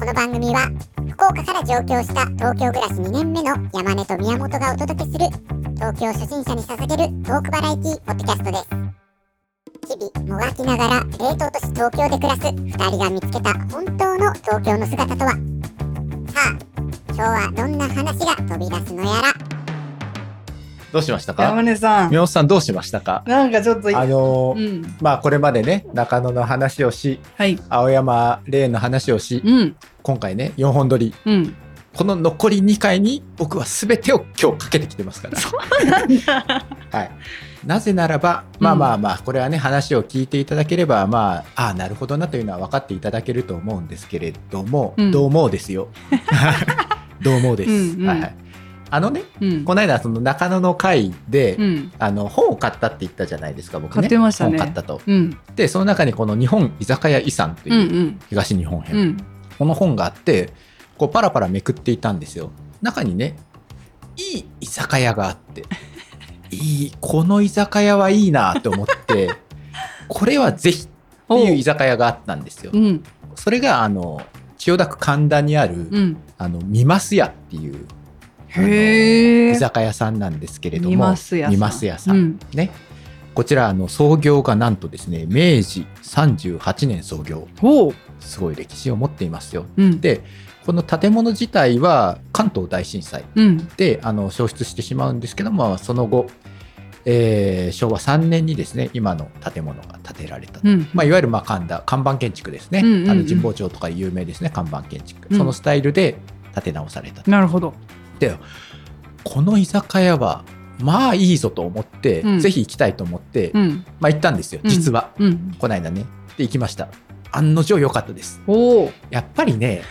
この番組は福岡から上京した東京暮らし2年目の山根と宮本がお届けする東京初心者に捧げるトークバラエティポッドキャストです。日々もがきながら冷凍都市東京で暮らす2人が見つけた本当の東京の姿とは？さあ今日はどんな話が飛び出すのやら？どうしましたか？山根さん。宮本さんどうしましたか？なんかちょっとあのーうん。まあこれまでね中野の話をしはい。青山霊の話をしうん今回ね4本撮り。うん。この残り2回に僕は全てを今日かけてきてますから。はい、なぜならばまあまあまあこれはね話を聞いていただければまあああなるほどなというのは分かっていただけると思うんですけれども、うん。どう思うですよ。どう思うです、うんうん。はいはい、あのねうん。この間その中野の会で、うん。あの本を買ったって言ったじゃないですか僕ね。買ってましたね。本買ったと。うん。でその中にこの日本居酒屋遺産とうんういうん。東日本編、うんこの本があってこうパラパラめくっていたんですよ。中にねいい居酒屋があって いいこの居酒屋はいいなと思ってこれはぜひっていう居酒屋があったんですよ。うん。それがあの千代田区神田にある、うん。あの三ます屋っていう居酒屋さんなんですけれども見ます屋さん。うん。ね。こちらあの創業がなんとですね明治38年創業すごい歴史を持っていますよ。うん。でこの建物自体は関東大震災うん。であの焼失してしまうんですけどもその後、えー昭和3年にですね今の建物が建てられた、うん。まあ、いわゆるまあ神田看板建築ですね、うんうんうん。あの神保町とか有名ですね。看板建築、うん。そのスタイルで建て直されたなるほど。でこの居酒屋はまあいいぞと思って、うん。ぜひ行きたいと思って、うん。まあ行ったんですよ。実は、うん。この間ね。で行きました案の定良かったです。やっぱりね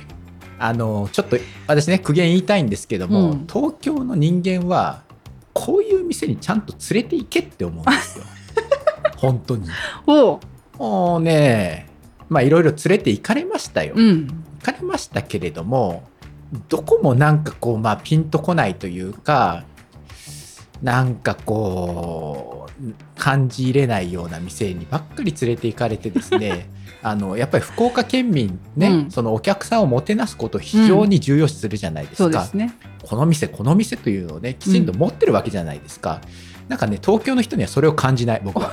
あのちょっと私ね苦言言いたいんですけども、うん。東京の人間はこういう店にちゃんと連れて行けって思うんですよ。本当に。おもうねまあいろいろ連れて行かれましたよ、行うん。かれましたけれどもどこもなんかこうまあピンとこないというかなんかこう感じ入れないような店にばっかり連れて行かれてですね あのやっぱり福岡県民ね、うん。そのお客さんをもてなすことを非常に重要視するじゃないですか、そうですね。この店この店というのをねきちんと持ってるわけじゃないですか、なんかね東京の人にはそれを感じない僕は。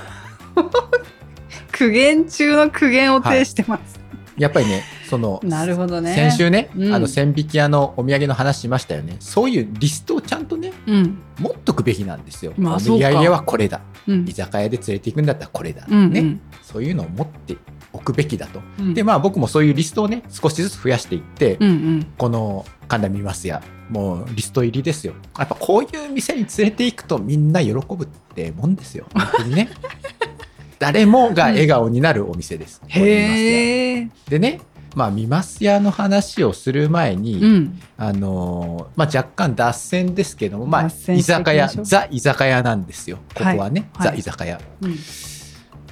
苦言中の苦言を呈してます。やっぱりねその なるほどね。先週ね、うん。あの千匹屋のお土産の話しましたよね。そういうリストをちゃんとねうん。持っとくべきなんですよ、まあお土産はこれだ。うん。居酒屋で連れて行くんだったらこれだ、うん。ね。そういうのを持っておくべきだと、うん。でまあ僕もそういうリストをね少しずつ増やしていって、うんうん。この神田見ますやもうリスト入りですよ。やっぱこういう店に連れて行くとみんな喜ぶってもんですよ。本当にね。誰もが笑顔になるお店です、この見ますやへえでねまあ見ますやの話をする前に、うん。あのーまあ、若干脱線ですけども、まあ、居酒屋ザ居酒屋なんですよ。ここはね、はい。ザ居酒屋。うん。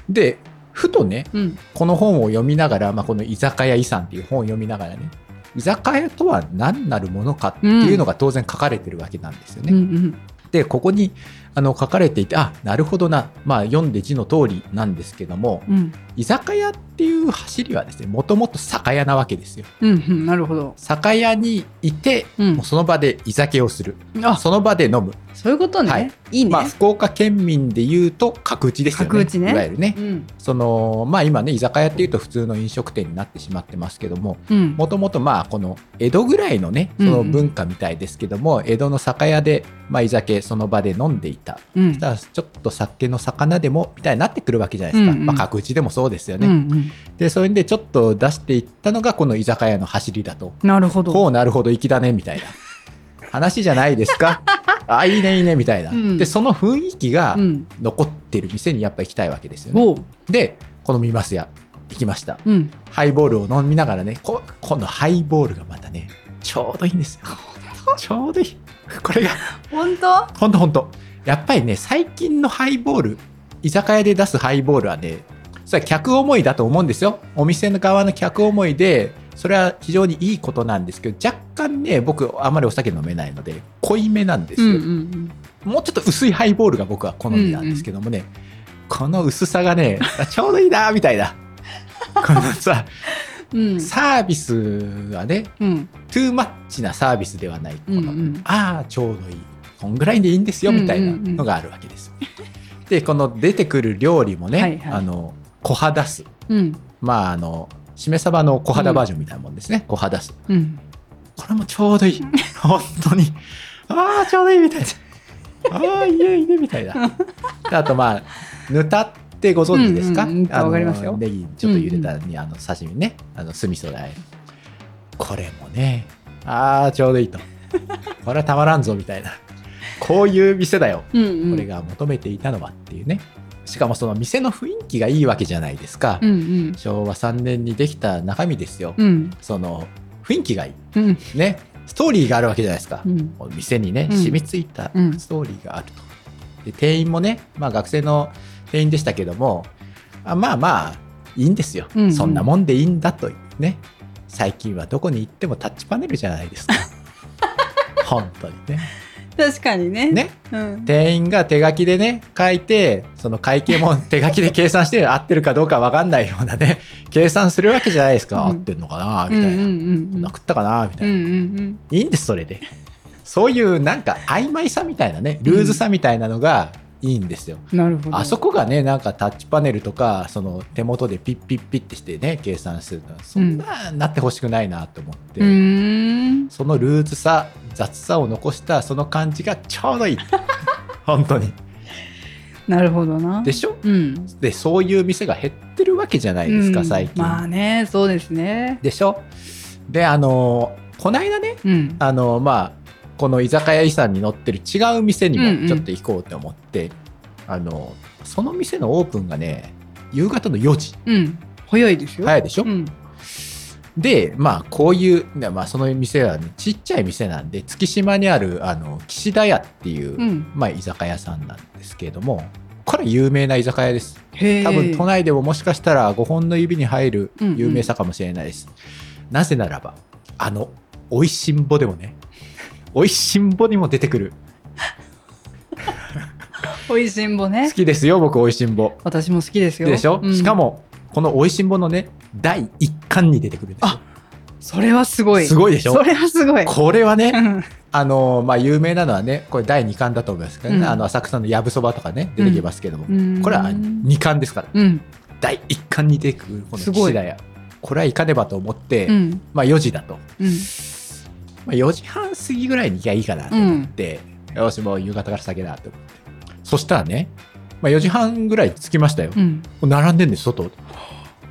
でふとねうん。この本を読みながら、まあ、この居酒屋遺産っていう本を読みながらね居酒屋とは何なるものかっていうのが当然書かれてるわけなんですよね。うんうん。でここにあの書かれていてあなるほどな、まあ、読んで字の通りなんですけどもうん居酒屋っていう走りはですねもともと酒屋なわけですよ。うんうんなるほど。酒屋にいて、うん。もうその場で居酒をする。あ。その場で飲む、そういうことね、はい。い、いね、まあ、福岡県民で言うと角打ちですよね。角打ちね。いわゆるね。うん。そのまあ今ね居酒屋っていうと普通の飲食店になってしまってますけどもうん。もともとまあこの江戸ぐらいのねその文化みたいですけども、江戸の酒屋で、まあ、居酒その場で飲んでいた。うん。だからちょっと酒の魚でもみたいになってくるわけじゃないですか、うんうん。まあ、角打ちでもそうですよね、うんうん。でそれでちょっと出していったのがこの居酒屋の走りだと。なるほど。こうなるほど粋だねみたいな。話じゃないですか。あいいねいいねみたいな、うん。でその雰囲気がうん。残ってる店にやっぱ行きたいわけですよね、おう。でこの見ますや行きました。うん。ハイボールを飲みながらねこ今度ハイボールがまたねちょうどいいんですよ。ちょうどいい。これが。本当？ほんとほんとやっぱりね最近のハイボール居酒屋で出すハイボールはねそれは客思いだと思うんですよ。お店の側の客思いでそれは非常にいいことなんですけど若干ね僕あまりお酒飲めないので濃いめなんですよ、うんうんもうちょっと薄いハイボールが僕は好みなんですけどもね、この薄さがねあ ちょうどいいなみたいな。このさうん。サービスはねうん。トゥーマッチなサービスではない。この、うん。うんああちょうどいい。こんぐらいでいいんですよみたいなのがあるわけですよ。でこの出てくる料理もね、はいはい。あの小肌すうん。まああのしめ鯖の小肌バージョンみたいなもんですね、小肌すうん。これもちょうどいい。本当に。ああちょうどいいみたいな。ああいいねいいねみたいな。であとまあぬたってご存知ですか、うんうんうん。あかりますよ。ネギちょっと茹でたに、あの刺身ね。あの酢味噌であえるこれもねああちょうどいいと。これはたまらんぞみたいな。こういう店だよ。うんうん。これが求めていたのはっていうねしかもその店の雰囲気がいいわけじゃないですか、うんうん。昭和3年にできた中身ですよ、うん。その雰囲気がいい。うん。ね。ストーリーがあるわけじゃないですか、うん。店にねうん。染みついたうん。ストーリーがあると、で店員もね、まあ、学生の店員でしたけどもあまあまあいいんですよ、うんうん。そんなもんでいいんだというね。最近はどこに行ってもタッチパネルじゃないですか。本当にね確かにね。ね。うん。店員が手書きでね書いてその会計も 手書きで計算して合ってるかどうか分かんないようなね 計算するわけじゃないですか、うん。合ってんのかなみたいな、うんな食ったかなみたいな、うんうんうん。いいんですそれで。そういうなんか曖昧さみたいなねルーズさみたいなのがいいんですよ、なるほど。あそこがねなんかタッチパネルとかその手元でピッピッピッってしてね計算するのはそんななってほしくないなと思って、うーんそのルーズさ雑さを残したその感じがちょうどいい。本当に。なるほどな。でしょ？うん。でそういう店が減ってるわけじゃないですか、うん。最近、まあねそうですね。でしょ？であのこないだねうん。あのまあこの居酒屋遺産に載ってる違う店にうんうん。もちょっと行こうと思って、あのその店のオープンがね夕方の4時。うん。早いですよ。早いでしょ、うんでまあこういう、ねまあ、その店は、ね、ちっちゃい店なんで月島にあるあの岸田屋っていう、うん。まあ、居酒屋さんなんですけれどもこれは有名な居酒屋です。多分都内でももしかしたら5本の指に入るうんうん。有名さかもしれないです、なぜならばあの「おいしんぼ」でもね「おいしんぼ」にも出てくる。おいしんぼね。好きですよ僕「おいしんぼ。私も好きです」よ。でしょ、うん。しかもこの「おいしんぼ」のね第1巻に出てくるんですよあそれはすごい。すごいでしょ？それはすごい。これはねうん。あのまあ有名なのはねこれ第2巻だと思いますけどね、うん。あの浅草のやぶそばとかね出てきますけども、うん。これは2巻ですから。うん。第1巻に出てくるこのすごい。岸田屋これは行かねばと思って、うん。まあ4時だと、うん。まあ、4時半過ぎぐらいに行きゃいいかなと思って、よしもう夕方から酒だと思って。そしたらね、まあ、4時半ぐらい着きましたよ、もうん。う並んでんです外。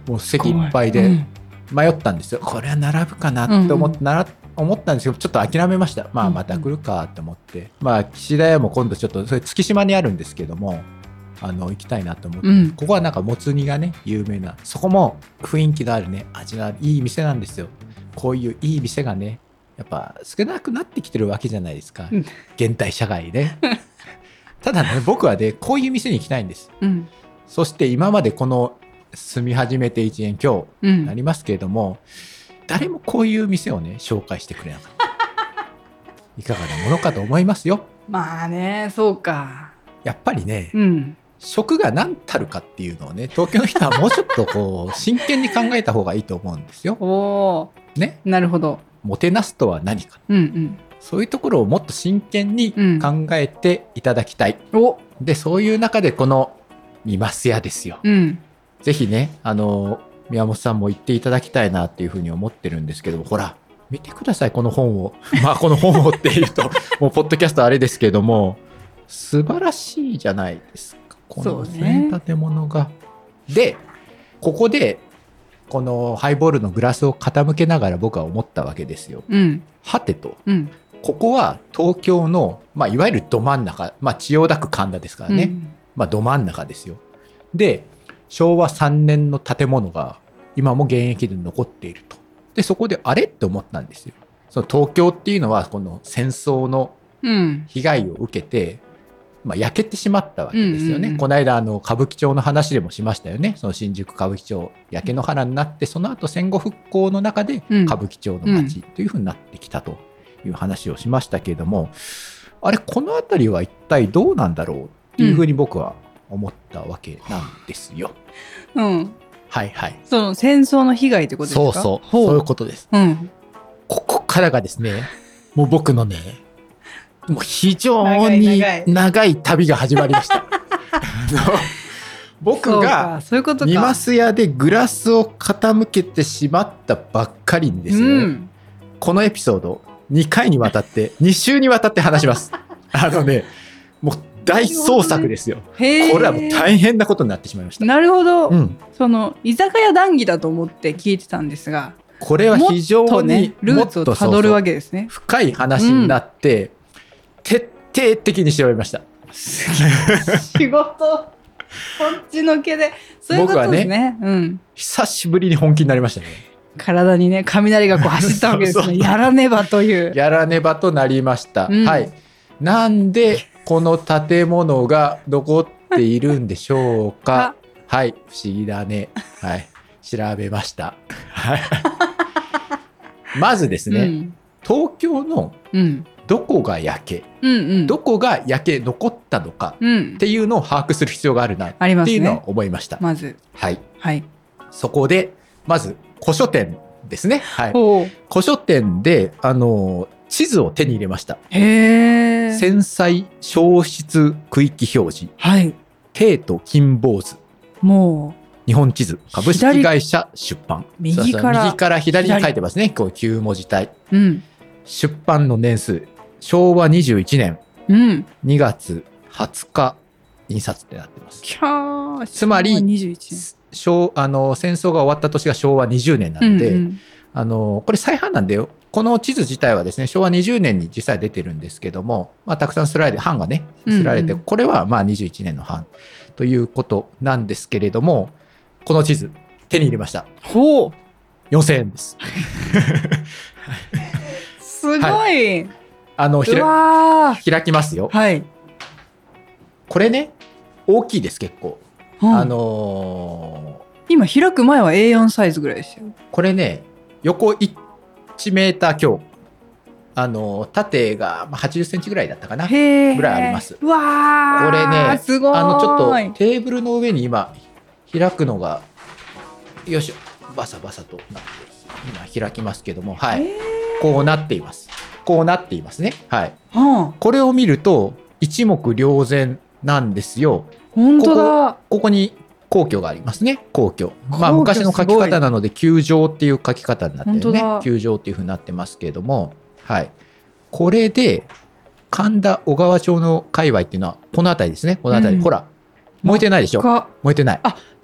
もう席いっぱいでうん。迷ったんですよ、これは並ぶかなって思って、なら思ったんですけどちょっと諦めました。まあうんまた来るかって思って、まあ岸田屋も今度ちょっとそれ月島にあるんですけどもあの行きたいなと思って、うん。ここはなんかもつ煮がね有名な。そこも雰囲気のあるね。味のあるいい店なんですよ。こういういい店がねやっぱ少なくなってきてるわけじゃないですか、うん。現代社会ね ただね僕はねこういう店に行きたいんです。うん。そして今までこの住み始めて1年今日うん。なりますけれども、誰もこういう店をね紹介してくれなかった。いかがなものかと思いますよ。まあねそうか。やっぱりね、うん。食が何たるかっていうのをね東京の人はもうちょっとこう真剣に考えた方がいいと思うんですよ。おー。ね。なるほど。もてなすとは何か。うんそういうところをもっと真剣にうん考えていただきたい。うんおでそういう中でこの「見ますや」ですよ。うんぜひねあの宮本さんも言っていただきたいなっていうふうに思ってるんですけどもほら見てくださいこの本を まあこの本をっていうと もうポッドキャストあれですけども素晴らしいじゃないですかこのね建物が。でここでこのハイボールのグラスを傾けながら僕は思ったわけですよ。うんはてとうんここは東京の、まあ、いわゆるど真ん中、まあ、千代田区神田ですからね、うんまあ、ど真ん中ですよ。で、昭和3年の建物が今も現役で残っていると。で、そこであれって思ったんですよ。その東京っていうのは、この戦争のうん被害を受けて、まあ、焼けてしまったわけですよね。うんうんうんこの間、あの、歌舞伎町の話でもしましたよね。その新宿歌舞伎町、焼け野原になって、その後戦後復興の中でうん歌舞伎町の街というふうになってきたという話をしましたけれども、あれ、この辺りは一体どうなんだろうっていうふうに僕は思ったわけなんですよ。うんはいはい。その戦争の被害ってことですか？そうそう。ほそういうことです。うん。ここからがですね、もう僕のね、もう非常に長い旅が始まりました。僕がかそういうことか。ニマス屋でグラスを傾けてしまったばっかりにですね、うん。このエピソード2回にわたって2週にわたって話します。あのねもう大創作ですよ。へえ。これはもう大変なことになってしまいました。なるほど、うん、その居酒屋談義だと思って聞いてたんですが、これは非常にとね、ルーツをたどるわけですね。深い話になって、徹底的に調べました。仕事、こっちのけで、そういうことですね。うん。久しぶりに本気になりましたね。体にね、雷がこう走ったわけです そうね。やらねばという。やらねばとなりました。うんはい。なんでこの建物が残っているんでしょうか？はい、不思議だね。はい、調べました。はい。まずですね、うん。東京のうん。どこが焼け、うんうん。どこが焼け残ったのかうんっ。ていうのを把握する必要があるなっありますていうのはね。思いました。まず。はい。はい。そこで、まず古書店ですね。はい。古書店で、あの、地図を手に入れました。へえ。繊細消失区域表示、はい。帝都金坊図、も日本地図、株式会社出版。右から左に書いてますね。こう9文字体。う。うん。出版の年数、昭和21年うん。2月20日印刷ってなってます。つまり昭和21昭あの戦争が終わった年が昭和20年なので、うんうんあのこれ再販なんだよ。この地図自体はですね昭和20年に実際出てるんですけども、まあ、たくさんすられて版がねすられて、うんうんこれはまあ21年の版ということなんですけれどもこの地図手に入れましたほう。4000円ですすごい。うあの。開きますよはい。これね大きいです結構、うんあの今開く前は A4 サイズぐらいですよ。ーこれね横1メーター強あのー縦がまあ80センチぐらいだったかな。ぐらいありますうわー。これねすごい。あのちょっとテーブルの上に今開くのがよいしょバサバサとなって今開きますけどもはいへこうなっていますこうなっていますねはい。これを見ると一目瞭然なんですよ本当だ。ここに皇居がありますね。皇居。まあ昔の書き方なので球状っていう書き方になってるね。球状っていうふうになってますけれども。はい。これで神田小川町の界隈っていうのはこの辺りですね。この辺り、うん。ほら。燃えてないでしょ。か燃えてない。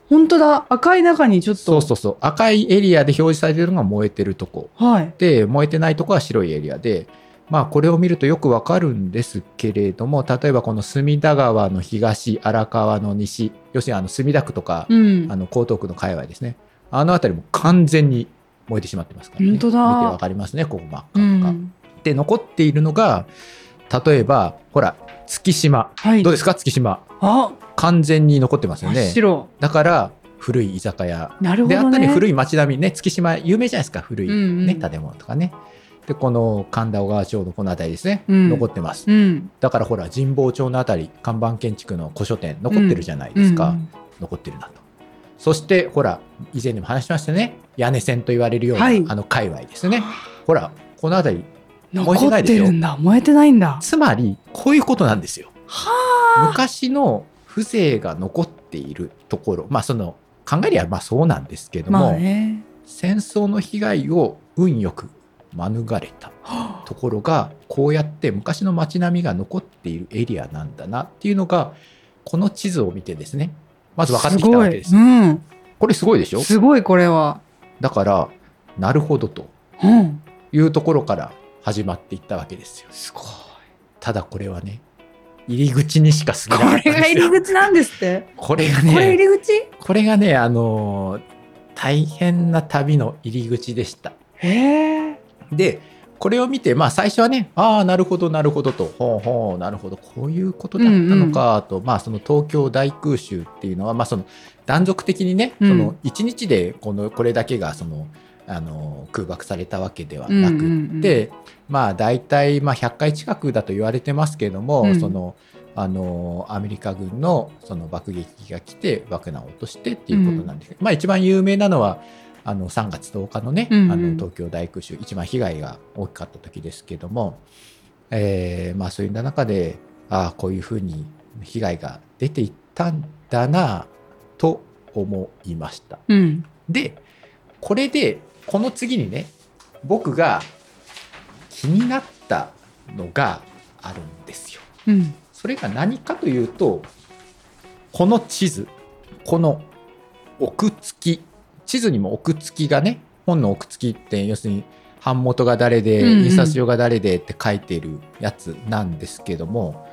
本当だ。赤い中にちょっと。そうそうそう。赤いエリアで表示されてるのが燃えてるとこ。はい。で燃えてないとこは白いエリアでまあこれを見るとよくわかるんですけれども例えばこの隅田川の東荒川の西要するにあの墨田区とか、うん。あ。の江東区の界隈ですね。あの辺りも完全に燃えてしまってますからね。見てわかりますねここ真っ赤うっか、ん。で残っているのが例えばほら月島。はい。どうですか月島？あ、完全に残ってますよね。白。だから古い居酒屋。ね。であったり古い町並みね月島有名じゃないですか古い、ねうんうん。建物とかねでこの神田小川町のこの辺りですね、うん。残ってます。うん。だからほら神保町の辺り看板建築の古書店残ってるじゃないですか、うん。残ってるなと。そしてほら以前にも話しましたね。屋根線と言われるような、はい。あの界隈ですね。ほらこの辺り燃えてないですよてるんだ。燃えてないんだ。つまりこういうことなんですよ。は昔の風情が残っているところ。まあその考えりゃまあそうなんですけあ。ども、まあね。戦争の被害を運よく免れたところがこうやって昔の街並みが残っているエリアなんだなっていうのがこの地図を見てですねまず分かってきたわけですす。うん。これすごいでしょ？すごいこれは。だからなるほどとうん。いうところから始まっていったわけですよすごい。ただこれはね入り口にしか過ぎこなかったれが入り口なんですって？これがこれ入ねり口？これがねあのー大変な旅の入り口でしたへえ。でこれを見てまあ最初はねああなるほどなるほどと。ほうほうなるほど。こういうことだったのかと、まあその東京大空襲っていうのはまあその断続的にね、うん。その1日でこのこれだけがそのあの空爆されたわけではなくって、うんうんうんまあ大体まあ100回近くだと言われてますけれども、うん。そのあのアメリカ軍のその爆撃機が来て爆弾を落としてっていうことなんですけど、まあ一番有名なのはあの3月10日のね、うんうんあの東京大空襲一番被害が大きかった時ですけども、えーまあそういった中でああこういうふうに被害が出ていったんだなと思いました。うん。でこれでこの次にね僕が気になったのがあるんですよ。うん。それが何かというとこの地図この奥付き地図にも奥付きがね本の奥付きって要するに版元が誰で、うんうん印刷所が誰でって書いてるやつなんですけども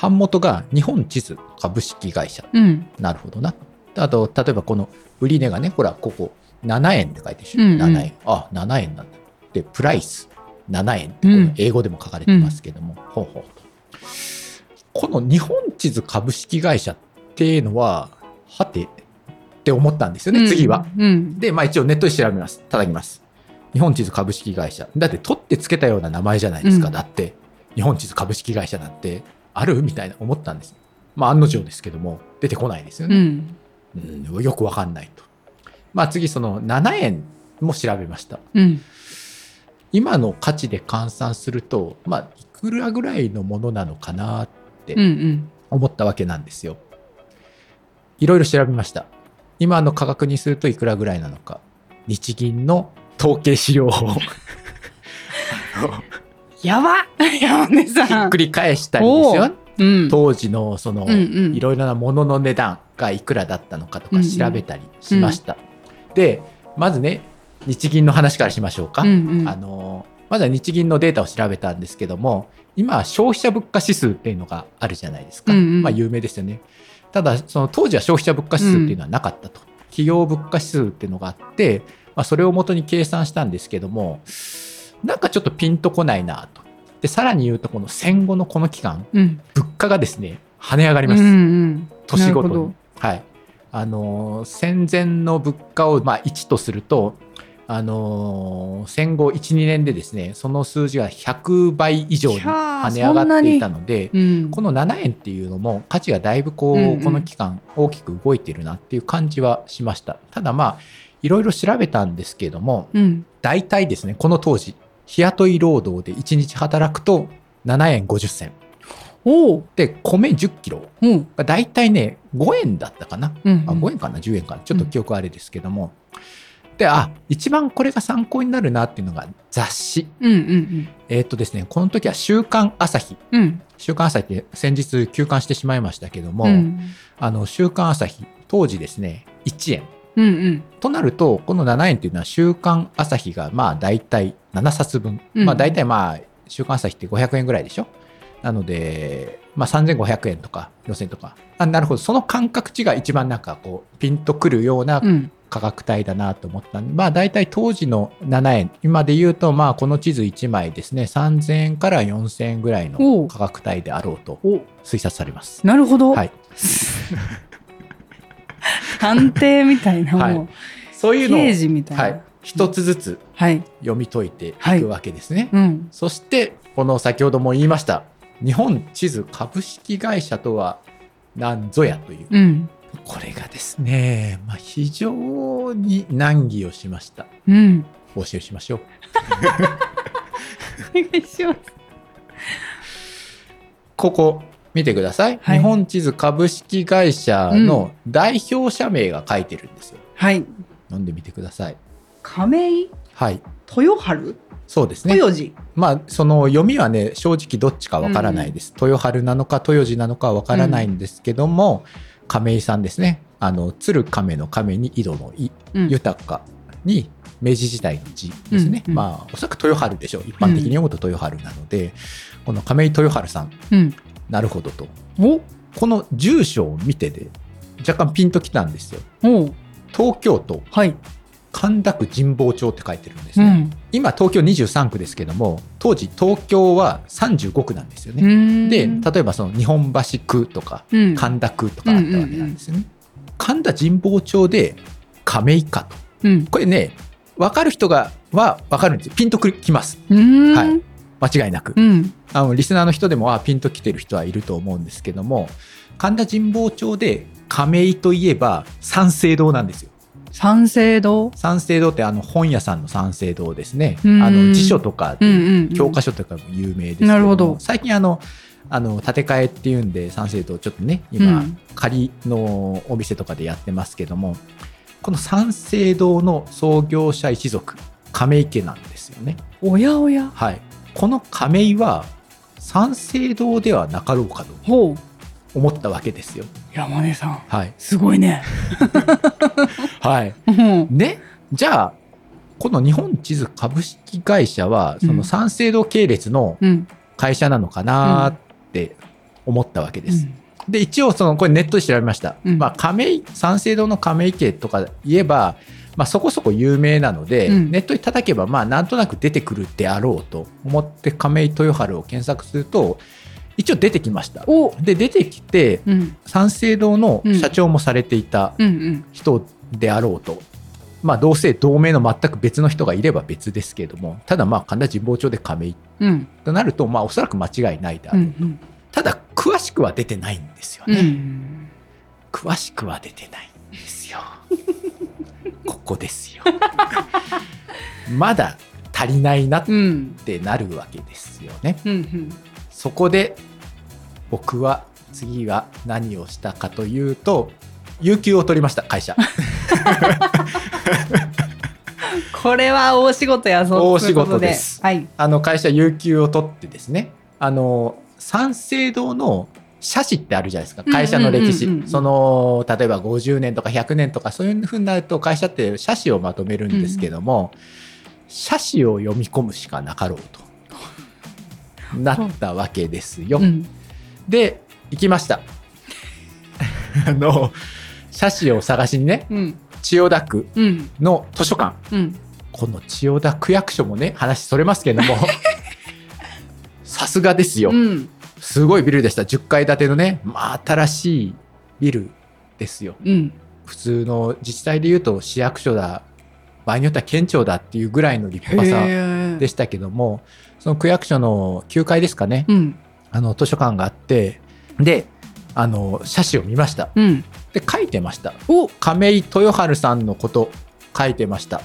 版元が日本地図株式会社うん。なるほどな。あと、例えばこの売値がね、ほら、ここ、7円って書いてるでしょ？うんうん7円。あ、7円なんだ。で、プライス、7円って、うんこれ英語でも書かれてますけども、ほうほうと。この日本地図株式会社っていうのは、はてって思ったんですよね、次は。。うん。で、まあ一応ネットで調べます。叩きます。日本地図株式会社。だって取ってつけたような名前じゃないですか。うんだって、日本地図株式会社なんてある？みたいな思ったんです。まあ案の定ですけども、出てこないですよね。うん。うん、よくわかんないと。まあ次その7円も調べました。うん。今の価値で換算すると、まあいくらぐらいのものなのかなって。思ったわけなんですよ。いろいろ調べました。今の価格にするといくらぐらいなのか。日銀の統計資料をひ やば山根さん。っくり返したりですよ。うん。当時のそのうんうんいろいろなものの値段がいくらだったのかとかうんうん調べたりしました。で、まずね、日銀の話からしましょうか。うんうんあのまずは日銀のデータを調べたんですけども、今、消費者物価指数っていうのがあるじゃないですか。うんうんまあ、有名ですよね。ただ、その当時は消費者物価指数っていうのはなかったと。企業物価指数っていうのがあって、まあ、それを元に計算したんですけども、なんかちょっとピンとこないなと。で、さらに言うと、この戦後のこの期間、うん。物価がですね、跳ね上がります。うんうん。年ごとに。はい。あのー戦前の物価をまあ1とすると、あのー戦後1、2年でですね、その数字が100倍以上に跳ね上がっていたので、うん。この7円っていうのも価値がだいぶこう、うんうんこの期間大きく動いているなっていう感じはしました。ただまあ、いろいろ調べたんですけども、うん。大体ですね、この当時、日雇い労働で1日働くと7円50銭。で、米10キロうん。が大体ね、5円だったかな。うん。あ5円かな10円かなちょっと記憶あれですけども、であ一番これが参考になるなっていうのが雑誌うんうんえーっとですねこの時は「週刊朝日うん。うん。」「週刊朝日」って先日休刊してしまいましたけども、うん。あの週刊朝日当時ですね1円うんうん。となるとこの7円っていうのは週刊朝日がまあ大体7冊分、うんまあ大体まあ週刊朝日って500円ぐらいでしょなので、まあ、3500円とか4000円とかあなるほどその感覚値が一番なんかこうピンとくるようなうん。価格帯だなと思ったんで、まあ大体当時の7円、今で言うと、まあこの地図1枚ですね、3000円から4000円ぐらいの価格帯であろうとお推察されます。なるほど。はい。探偵みたいな、はいもう、そういうのを、刑事みたいな。はい、一つずつはい。読み解いていはいくわけですね。うん。そして、この先ほども言いました、日本地図株式会社とは何ぞやという、うん。これがですね、まあ、非常に難儀をしました。うん。お教えしましょう。お願いします。ここ見てください、はい日本地図株式会社の代表者名が書いてるんですよ。はい。読んでみてください。亀井？はい。豊春？そうですね。豊路。まあ、その読みはね、正直どっちかわからないです。豊春なのか豊路なのかわからないんですけども、亀井さんですね。あの、鶴亀の亀に井戸の井、うん豊かに明治時代の字ですね。うんうんまあ、おそらく豊春でしょう。一般的に読むと豊春なので、この亀井豊春さん、うん。なるほどと。おこの住所を見てで若干ピンときたんですよ。お東京都はい。神田区神保町って書いてるんですね。うん。今東京23区ですけども当時東京は35区なんですようね。んで例えばその日本橋区とかうん神田区とかあったわけなんですよね。神田神保町で亀井かとうん。これね分かる人がは分かるんですよピンとくきます。うん。はい間違いなく。うん。あのリスナーの人でもあピンときてる人はいると思うんですけども神田神保町で亀井といえば三省堂なんですよ。三省堂？三省堂ってあの本屋さんの三省堂ですね。うんあの辞書とかうんうんうん。教科書とかも有名ですけどもなるほど最近あのあの建て替えっていうんで三省堂ちょっとね今、うん仮のお店とかでやってますけどもこの三省堂の創業者一族亀井家なんですよね。おやおや。はい、この亀井は三省堂ではなかろうかとほう。思ったわけですよ。山根さん。はい、すごいね。はい、うん。ね？じゃあこの日本地図株式会社はそうんの三省堂系列のうん。会社なのかなって思ったわけです。うんで一応そのこれネットで調べました、うんまあ、亀井三省堂の亀井家とか言えば、まあ、そこそこ有名なので、うんネットに叩けばまあなんとなく出てくるであろうと思って亀井豊春を検索すると一応出てきましたおで出てきてうん。三省堂の社長もされていたうんうん。人であろうと、まあ同姓同名の全く別の人がいれば別ですけれどもただまあ神田神保町で亀井うん。となるとまあおそらく間違いないであうろう、ん。ただ詳しくは出てないんですようね、ん。詳しくは出てないんですよ ここですよ まだ足りないなっうん。てなるわけですよねうん。うん。そこで僕は次は何をしたかというと有給を取りました会社。これは大仕事や大仕事です。はい。あの会社有給を取ってですねあの三省堂の社史ってあるじゃないですか。会社の歴史。うんうんうん。うんその例えば50年とか100年とかそういうふうになると会社って社史をまとめるんですけども、社史を読み込むしかなかろうとなったわけですよ。うん。で行きました。あの社史を探しにねうん。千代田区うん。の図書館うん。この千代田区役所もね話それますけども さすがですよ、うん。すごいビルでした10階建てのね、まあ、新しいビルですようん。普通の自治体でいうと市役所だ場合によっては県庁だっていうぐらいの立派さ。でしたけどもその区役所の9階ですかね、うん。あの図書館があってであの写真を見ましたうん。で書いてましたお亀井豊春さんのこと書いてました。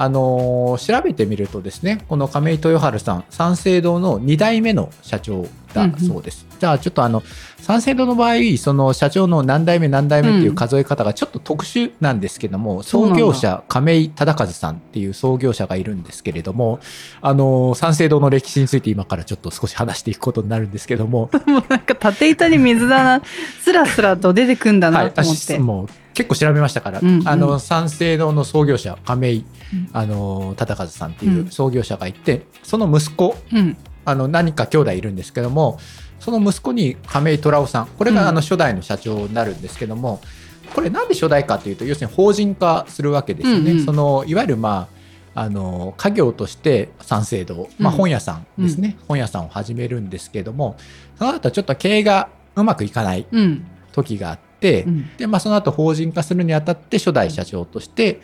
あのー調べてみるとですねこの亀井豊春さん三省堂の2代目の社長だそうです、じゃあちょっとあの三省堂の場合その社長の何代目何代目っていう数え方がちょっと特殊なんですけども、そうなんだ。創業者亀井忠和さんっていう創業者がいるんですけれどもあのー三省堂の歴史について今からちょっと少し話していくことになるんですけども。もうなんか縦板に水だな、スラスラと出てくんだは、ないと思って。私もう結構調べましたから、うんうん。あの三省堂の創業者亀井、うん。あの忠和さんっていううん。創業者がいて、その息子うん。あの何か兄弟いるんですけどもその息子に亀井虎夫さんこれうん。があの初代の社長になるんですけども、これなんで初代かというと要するに法人化するわけですよね。うんうん。そのいわゆるまああの家業として三省堂、まあ、うん本屋さんですね、本屋さんを始めるんですけどもその後ちょっと経営がうまくいかないうん。時があって、うん。で、まあ、その後法人化するにあたって初代社長として、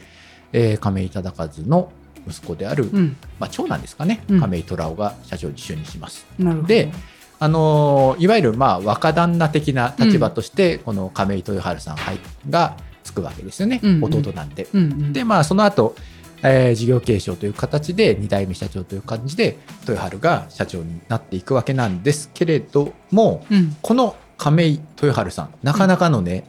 えー亀井忠和の息子である、うん。まあ、長男ですかね、うん亀井虎夫が社長に就任します。であのーいわゆるまあ若旦那的な立場として、この亀井豊春さんがつくわけですよね、うんうん弟なんで。うんうん。でまあその後、えー事業継承という形で2代目社長という感じで豊春が社長になっていくわけなんですけれどもうん。この亀井豊春さんなかなかのね、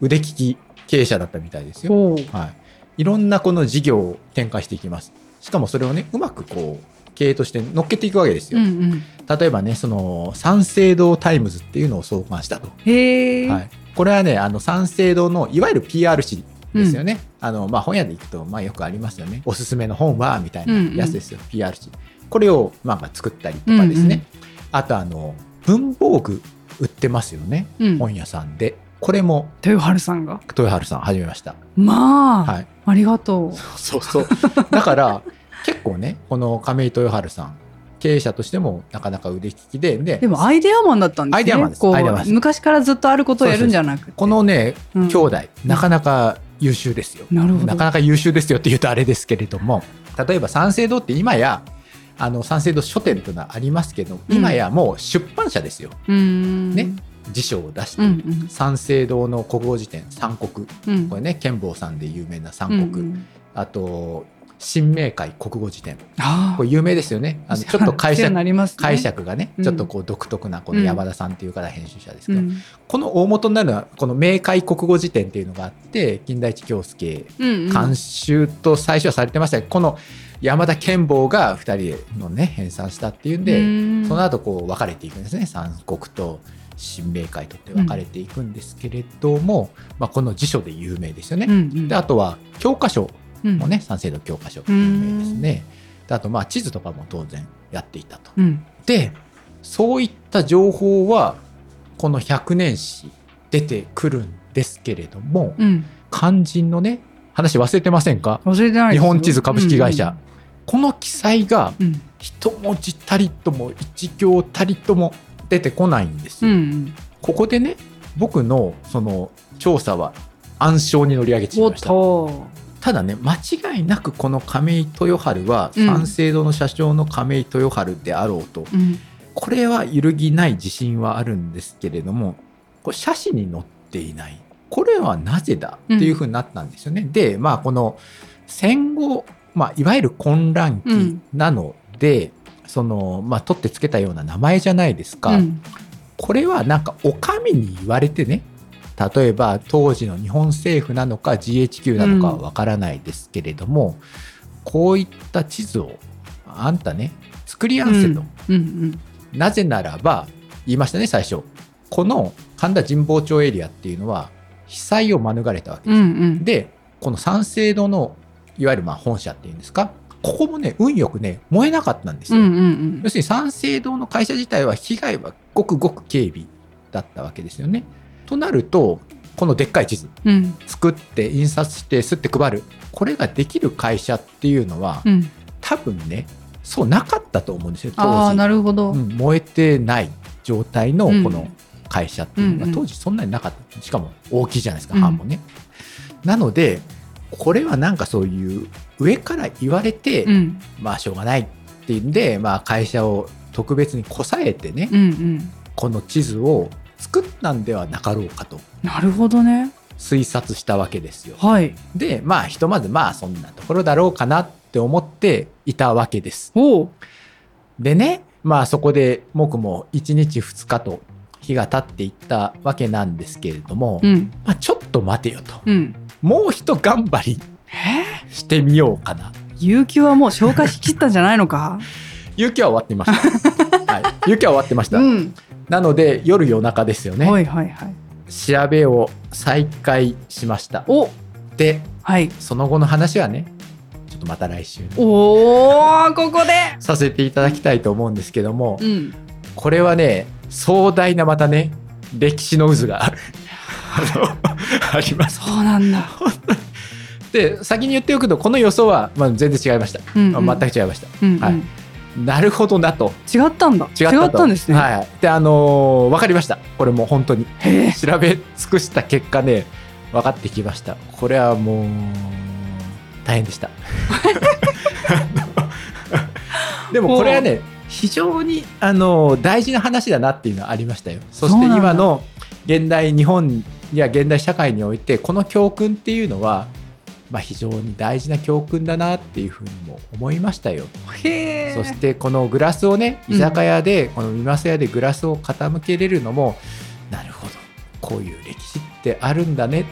腕利き経営者だったみたいですよ。はい、いろんなこの事業を展開していきます。しかもそれをねうまくこう経営として乗っけていくわけですよ。うんうん。例えばねその三省堂タイムズっていうのを創刊したと。へえ。はい、これはねあの三省堂のいわゆる PR 誌ですよね。あのまあ、本屋で行くとまあよくありますよね。おすすめの本はみたいなやつですよ、PR 誌。これをまあ作ったりとかですね。うんうんあとあの文房具売ってますよね、うん本屋さんで。これも豊春さんが？豊春さん始めました。まあ、はい、ありがとそうそう。だから 結構ねこの亀井豊春さん経営者としてもなかなか腕利きででもアイデアマンだったんですね。アイデアマンですこうアイデアマンです昔からずっとあることをやるんじゃなくて。このねうん兄弟、なかなか優秀ですよ。なるほどなかなか優秀ですよって言うとあれですけれども例えば三省堂って今やあの三省堂書店というのはありますけど、今やもう出版社ですよ。うーん。ね。辞書を出してうんいる、三省堂の国語辞典三国。うん。これね剣坊さんで有名な三国、うんあと新明会国語辞典。あこれ有名ですよね。あのちょっと解釈ね。解釈がね、うん。ちょっとこう独特なこの山田さんっていう方編集者ですけど、うん。この大元になるのはこの明解国語辞典っていうのがあって金田一京介うんうん監修と最初はされてましたけど、この山田健坊が2人のね編纂したっていうんで、うん。その後こう分かれていくんですね。三国と新明解とって分かれていくんですけれども、まあ、この辞書で有名ですよね。うんうん。であとは教科書うん。もね、三省堂教科書有名ですね。であとまあ地図とかも当然やっていたと。うん。でそういった情報はこの百年史出てくるんですけれども、うん。肝心のね話忘れてませんか？忘れてない日本地図株式会社、この記載がうんうん一文字たりとも一行たりとも出てこないんですよ。うんうんここでね僕のその調査は暗礁に乗り上げてしまおっいました。とただね間違いなくこの亀井豊春はうん三省堂の社長の亀井豊春であろうと、うんこれは揺るぎない自信はあるんですけれどもこれ写真に載っていないこれはなぜだっていうふうになったんですよね。でまあこの戦後、まあ、いわゆる混乱期なので、そのまあ取ってつけたような名前じゃないですか。うん。これはなんかお上に言われてね例えば当時の日本政府なのか GHQ なのかはわからないですけれども、こういった地図をあんたね作りやんせと、うん。うんなぜならば言いましたね最初。この神田神保町エリアっていうのは被災を免れたわけうです、んうん。でこの三省堂のいわゆるまあ本社っていうんですか？ここもね運よくね燃えなかったんですよ、うんうん要するに三省堂の会社自体は被害はごくごく軽微だったわけですよね。となるとこのでっかい地図うん。うん作って印刷してすって配る。これができる会社っていうのは、うん。多分ねそうなかったと思うんですよ当時、なるほど。うん燃えてない状態のうん。この会社っていうのが、うんうん。当時そんなになかった。しかも大きいじゃないですかうん。版もね。なのでこれはなんかそういう上から言われて、うん。まあしょうがないっていうんで、まあ、会社を特別にこさえてね、うんうん。この地図を作ったんではなかろうかと。なるほどね。推察したわけですよ。はい。でまあひとまずまあそんなところだろうかなって思っていたわけです。でねまあそこで僕も1日2日と日が経っていったわけなんですけれども、うん。まあ、ちょっと待てよと。うんもうひと頑張りえ？してみようかな。有給はもう消化しきったんじゃないのか？勇気は終わってました。はい、勇気は終わってました。うん。なので夜夜中ですよね。はいはいはい。調べを再開しました。お！ではい。その後の話はねちょっとまた来週おおここで！させていただきたいと思うんですけども、うん。これはね壮大なまたね歴史の渦があの あります。そうなんだ。で先に言っておくとこの予想は、まあ、全然違いました、うんうん。全く違いました。うんうん。はい。なるほどなと。違ったんだ。違ったと。んですね。はいはい、であのー分かりました。これもう本当に。調べ尽くした結果ね分かってきました。これはもう大変でした。でもこれはね非常にあの大事な話だなっていうのはありましたよ。そして今の現代日本や現代社会においてこの教訓っていうのは、まあ、非常に大事な教訓だなっていうふうにも思いましたよ。そしてこのグラスをねうん。居酒屋で、この見ます屋でグラスを傾けれるのもなるほどこういう歴史ってあるんだねっ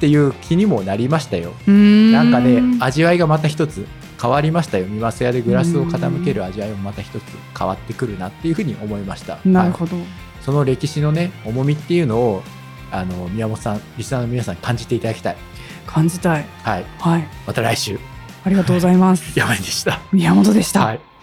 ていう気にもなりましたよ。ななんかね味わいがまた一つ変わりましたよ。見ます屋でグラスを傾ける味わいもまた一つ変わってくるなっていうふうに思いました。はいなるほど、その歴史のね重みっていうのをあの宮本さんリスナーの皆さんに感じていただきたい。感じたい。はい、はい。また来週。ありがとうございます。山根でした。宮本でした、はい